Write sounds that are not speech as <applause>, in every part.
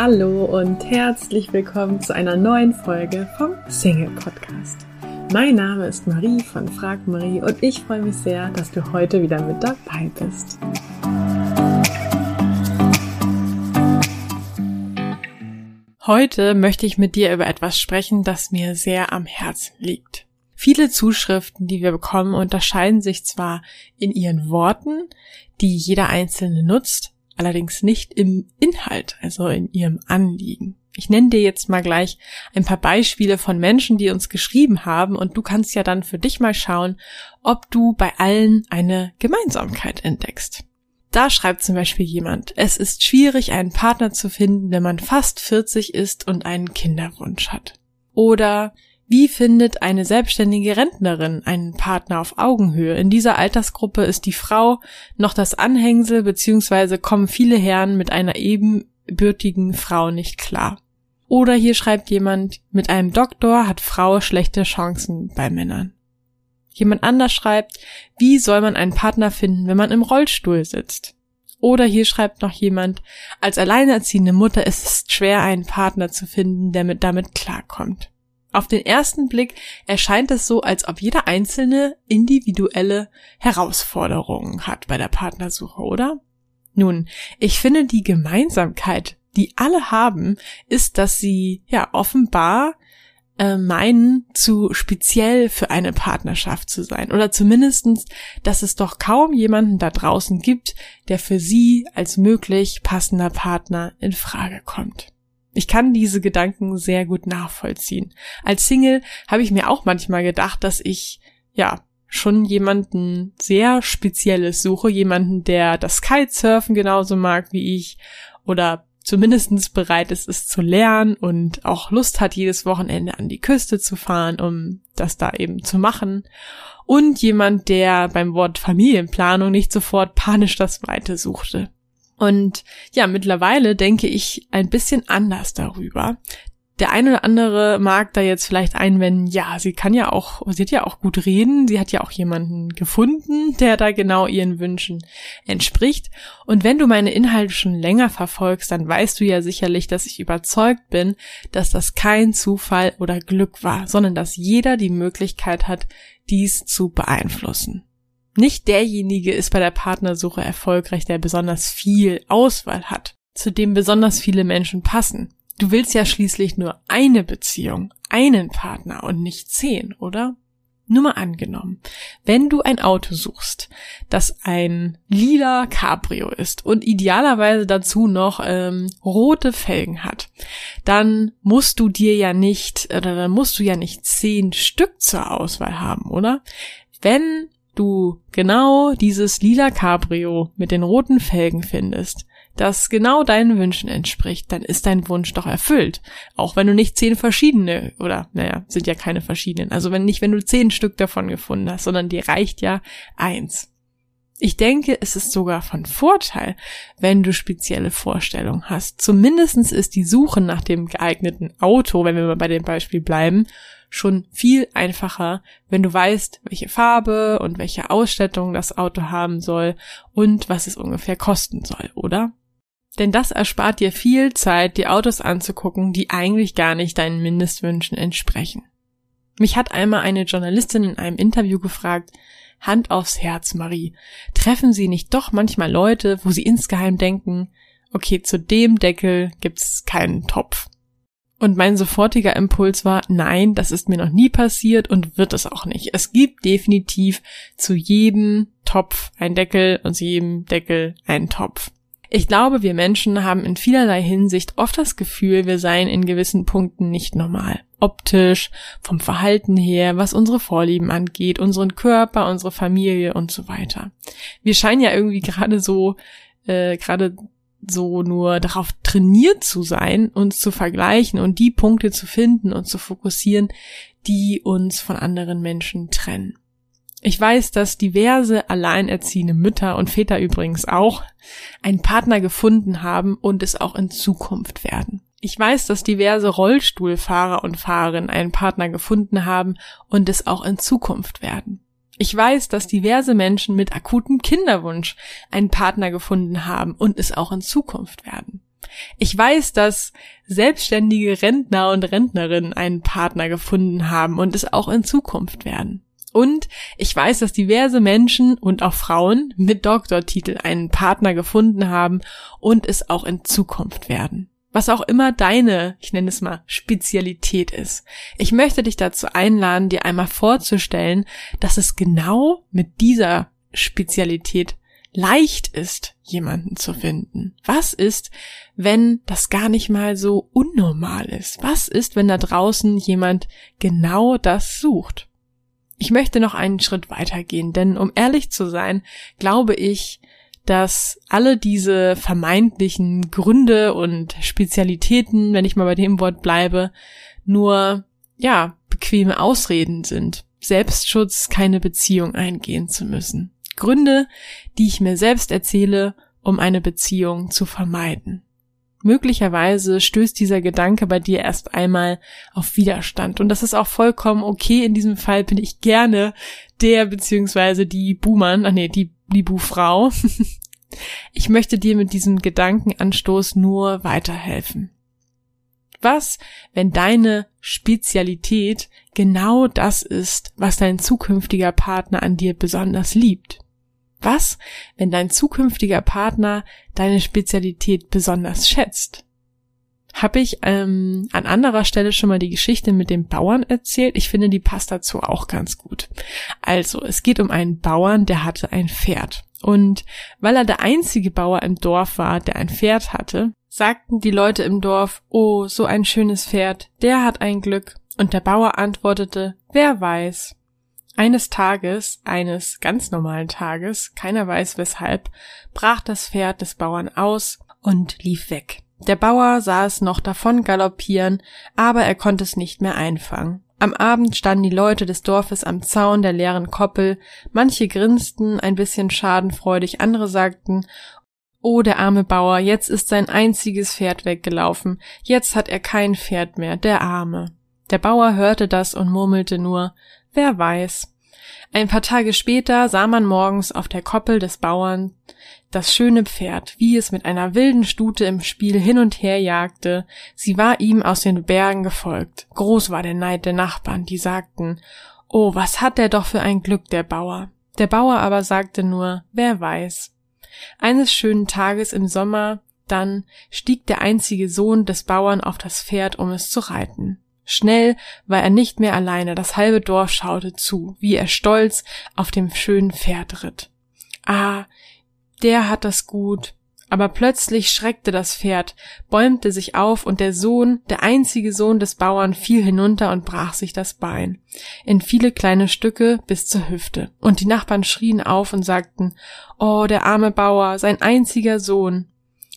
Hallo und herzlich willkommen zu einer neuen Folge vom Single Podcast. Mein Name ist Marie von Frag Marie und ich freue mich sehr, dass du heute wieder mit dabei bist. Heute möchte ich mit dir über etwas sprechen, das mir sehr am Herzen liegt. Viele Zuschriften, die wir bekommen, unterscheiden sich zwar in ihren Worten, die jeder Einzelne nutzt, allerdings nicht im Inhalt, also in ihrem Anliegen. Ich nenne dir jetzt mal gleich ein paar Beispiele von Menschen, die uns geschrieben haben und du kannst ja dann für dich mal schauen, ob du bei allen eine Gemeinsamkeit entdeckst. Da schreibt zum Beispiel jemand, es ist schwierig, einen Partner zu finden, wenn man fast 40 ist und einen Kinderwunsch hat. Oder wie findet eine selbstständige Rentnerin einen Partner auf Augenhöhe? In dieser Altersgruppe ist die Frau noch das Anhängsel, beziehungsweise kommen viele Herren mit einer ebenbürtigen Frau nicht klar. Oder hier schreibt jemand, mit einem Doktor hat Frau schlechte Chancen bei Männern. Jemand anders schreibt, wie soll man einen Partner finden, wenn man im Rollstuhl sitzt? Oder hier schreibt noch jemand, als alleinerziehende Mutter ist es schwer, einen Partner zu finden, der mit damit klarkommt. Auf den ersten Blick erscheint es so, als ob jeder einzelne individuelle Herausforderungen hat bei der Partnersuche, oder? Nun, ich finde die Gemeinsamkeit, die alle haben, ist, dass sie ja offenbar äh, meinen, zu speziell für eine Partnerschaft zu sein. Oder zumindestens, dass es doch kaum jemanden da draußen gibt, der für sie als möglich passender Partner in Frage kommt. Ich kann diese Gedanken sehr gut nachvollziehen. Als Single habe ich mir auch manchmal gedacht, dass ich, ja, schon jemanden sehr Spezielles suche, jemanden, der das Kitesurfen genauso mag wie ich oder zumindestens bereit ist, es zu lernen und auch Lust hat, jedes Wochenende an die Küste zu fahren, um das da eben zu machen. Und jemand, der beim Wort Familienplanung nicht sofort panisch das Weite suchte. Und ja, mittlerweile denke ich ein bisschen anders darüber. Der eine oder andere mag da jetzt vielleicht einwenden, ja, sie kann ja auch, sie hat ja auch gut reden, sie hat ja auch jemanden gefunden, der da genau ihren Wünschen entspricht. Und wenn du meine Inhalte schon länger verfolgst, dann weißt du ja sicherlich, dass ich überzeugt bin, dass das kein Zufall oder Glück war, sondern dass jeder die Möglichkeit hat, dies zu beeinflussen. Nicht derjenige ist bei der Partnersuche erfolgreich, der besonders viel Auswahl hat, zu dem besonders viele Menschen passen. Du willst ja schließlich nur eine Beziehung, einen Partner und nicht zehn, oder? Nur mal angenommen, wenn du ein Auto suchst, das ein lila Cabrio ist und idealerweise dazu noch ähm, rote Felgen hat, dann musst du dir ja nicht, oder dann musst du ja nicht zehn Stück zur Auswahl haben, oder? Wenn du genau dieses lila Cabrio mit den roten Felgen findest, das genau deinen Wünschen entspricht, dann ist dein Wunsch doch erfüllt. Auch wenn du nicht zehn verschiedene, oder naja, sind ja keine verschiedenen, also wenn nicht, wenn du zehn Stück davon gefunden hast, sondern dir reicht ja eins. Ich denke, es ist sogar von Vorteil, wenn du spezielle Vorstellungen hast. Zumindestens ist die Suche nach dem geeigneten Auto, wenn wir mal bei dem Beispiel bleiben, schon viel einfacher, wenn du weißt, welche Farbe und welche Ausstattung das Auto haben soll und was es ungefähr kosten soll, oder? Denn das erspart dir viel Zeit, die Autos anzugucken, die eigentlich gar nicht deinen Mindestwünschen entsprechen. Mich hat einmal eine Journalistin in einem Interview gefragt, Hand aufs Herz, Marie, treffen Sie nicht doch manchmal Leute, wo Sie insgeheim denken, okay, zu dem Deckel gibt's keinen Topf. Und mein sofortiger Impuls war, nein, das ist mir noch nie passiert und wird es auch nicht. Es gibt definitiv zu jedem Topf ein Deckel und zu jedem Deckel einen Topf. Ich glaube, wir Menschen haben in vielerlei Hinsicht oft das Gefühl, wir seien in gewissen Punkten nicht normal. Optisch, vom Verhalten her, was unsere Vorlieben angeht, unseren Körper, unsere Familie und so weiter. Wir scheinen ja irgendwie gerade so, äh, gerade so nur darauf trainiert zu sein, uns zu vergleichen und die Punkte zu finden und zu fokussieren, die uns von anderen Menschen trennen. Ich weiß, dass diverse alleinerziehende Mütter und Väter übrigens auch einen Partner gefunden haben und es auch in Zukunft werden. Ich weiß, dass diverse Rollstuhlfahrer und Fahrerinnen einen Partner gefunden haben und es auch in Zukunft werden. Ich weiß, dass diverse Menschen mit akutem Kinderwunsch einen Partner gefunden haben und es auch in Zukunft werden. Ich weiß, dass selbstständige Rentner und Rentnerinnen einen Partner gefunden haben und es auch in Zukunft werden. Und ich weiß, dass diverse Menschen und auch Frauen mit Doktortitel einen Partner gefunden haben und es auch in Zukunft werden. Was auch immer deine, ich nenne es mal, Spezialität ist. Ich möchte dich dazu einladen, dir einmal vorzustellen, dass es genau mit dieser Spezialität leicht ist, jemanden zu finden? Was ist, wenn das gar nicht mal so unnormal ist? Was ist, wenn da draußen jemand genau das sucht? Ich möchte noch einen Schritt weitergehen, denn um ehrlich zu sein, glaube ich, dass alle diese vermeintlichen Gründe und Spezialitäten, wenn ich mal bei dem Wort bleibe, nur, ja, bequeme Ausreden sind. Selbstschutz, keine Beziehung eingehen zu müssen. Gründe, die ich mir selbst erzähle, um eine Beziehung zu vermeiden. Möglicherweise stößt dieser Gedanke bei dir erst einmal auf Widerstand. Und das ist auch vollkommen okay. In diesem Fall bin ich gerne der beziehungsweise die Buhmann, ach nee, die, die Buhfrau. <laughs> ich möchte dir mit diesem Gedankenanstoß nur weiterhelfen. Was, wenn deine Spezialität genau das ist, was dein zukünftiger Partner an dir besonders liebt? Was, wenn dein zukünftiger Partner deine Spezialität besonders schätzt? Habe ich ähm, an anderer Stelle schon mal die Geschichte mit dem Bauern erzählt? Ich finde, die passt dazu auch ganz gut. Also, es geht um einen Bauern, der hatte ein Pferd. Und weil er der einzige Bauer im Dorf war, der ein Pferd hatte, sagten die Leute im Dorf, oh, so ein schönes Pferd, der hat ein Glück. Und der Bauer antwortete, wer weiß. Eines Tages, eines ganz normalen Tages, keiner weiß weshalb, brach das Pferd des Bauern aus und lief weg. Der Bauer sah es noch davon galoppieren, aber er konnte es nicht mehr einfangen. Am Abend standen die Leute des Dorfes am Zaun der leeren Koppel, manche grinsten ein bisschen schadenfreudig, andere sagten, Oh, der arme Bauer, jetzt ist sein einziges Pferd weggelaufen, jetzt hat er kein Pferd mehr, der Arme. Der Bauer hörte das und murmelte nur, Wer weiß. Ein paar Tage später sah man morgens auf der Koppel des Bauern das schöne Pferd, wie es mit einer wilden Stute im Spiel hin und her jagte. Sie war ihm aus den Bergen gefolgt. Groß war der Neid der Nachbarn, die sagten, Oh, was hat der doch für ein Glück, der Bauer. Der Bauer aber sagte nur, wer weiß. Eines schönen Tages im Sommer dann stieg der einzige Sohn des Bauern auf das Pferd, um es zu reiten. Schnell war er nicht mehr alleine, das halbe Dorf schaute zu, wie er stolz auf dem schönen Pferd ritt. Ah, der hat das gut. Aber plötzlich schreckte das Pferd, bäumte sich auf, und der Sohn, der einzige Sohn des Bauern, fiel hinunter und brach sich das Bein, in viele kleine Stücke bis zur Hüfte. Und die Nachbarn schrien auf und sagten, Oh, der arme Bauer, sein einziger Sohn.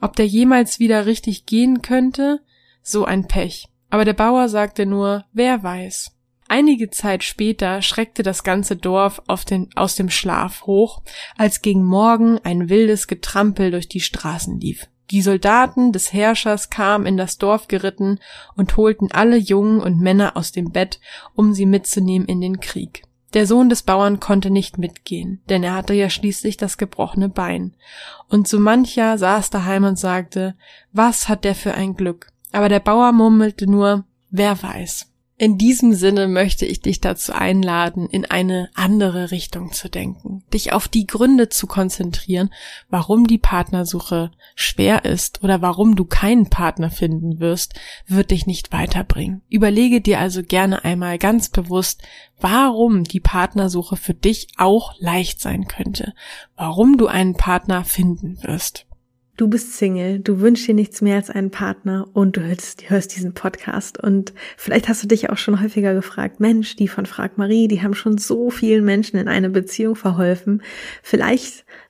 Ob der jemals wieder richtig gehen könnte? So ein Pech aber der Bauer sagte nur, wer weiß. Einige Zeit später schreckte das ganze Dorf den, aus dem Schlaf hoch, als gegen Morgen ein wildes Getrampel durch die Straßen lief. Die Soldaten des Herrschers kamen in das Dorf geritten und holten alle Jungen und Männer aus dem Bett, um sie mitzunehmen in den Krieg. Der Sohn des Bauern konnte nicht mitgehen, denn er hatte ja schließlich das gebrochene Bein. Und so mancher saß daheim und sagte, was hat der für ein Glück? Aber der Bauer murmelte nur, wer weiß. In diesem Sinne möchte ich dich dazu einladen, in eine andere Richtung zu denken, dich auf die Gründe zu konzentrieren, warum die Partnersuche schwer ist oder warum du keinen Partner finden wirst, wird dich nicht weiterbringen. Überlege dir also gerne einmal ganz bewusst, warum die Partnersuche für dich auch leicht sein könnte, warum du einen Partner finden wirst. Du bist Single, du wünschst dir nichts mehr als einen Partner und du hörst, hörst diesen Podcast. Und vielleicht hast du dich auch schon häufiger gefragt, Mensch, die von Frag Marie, die haben schon so vielen Menschen in eine Beziehung verholfen. Vielleicht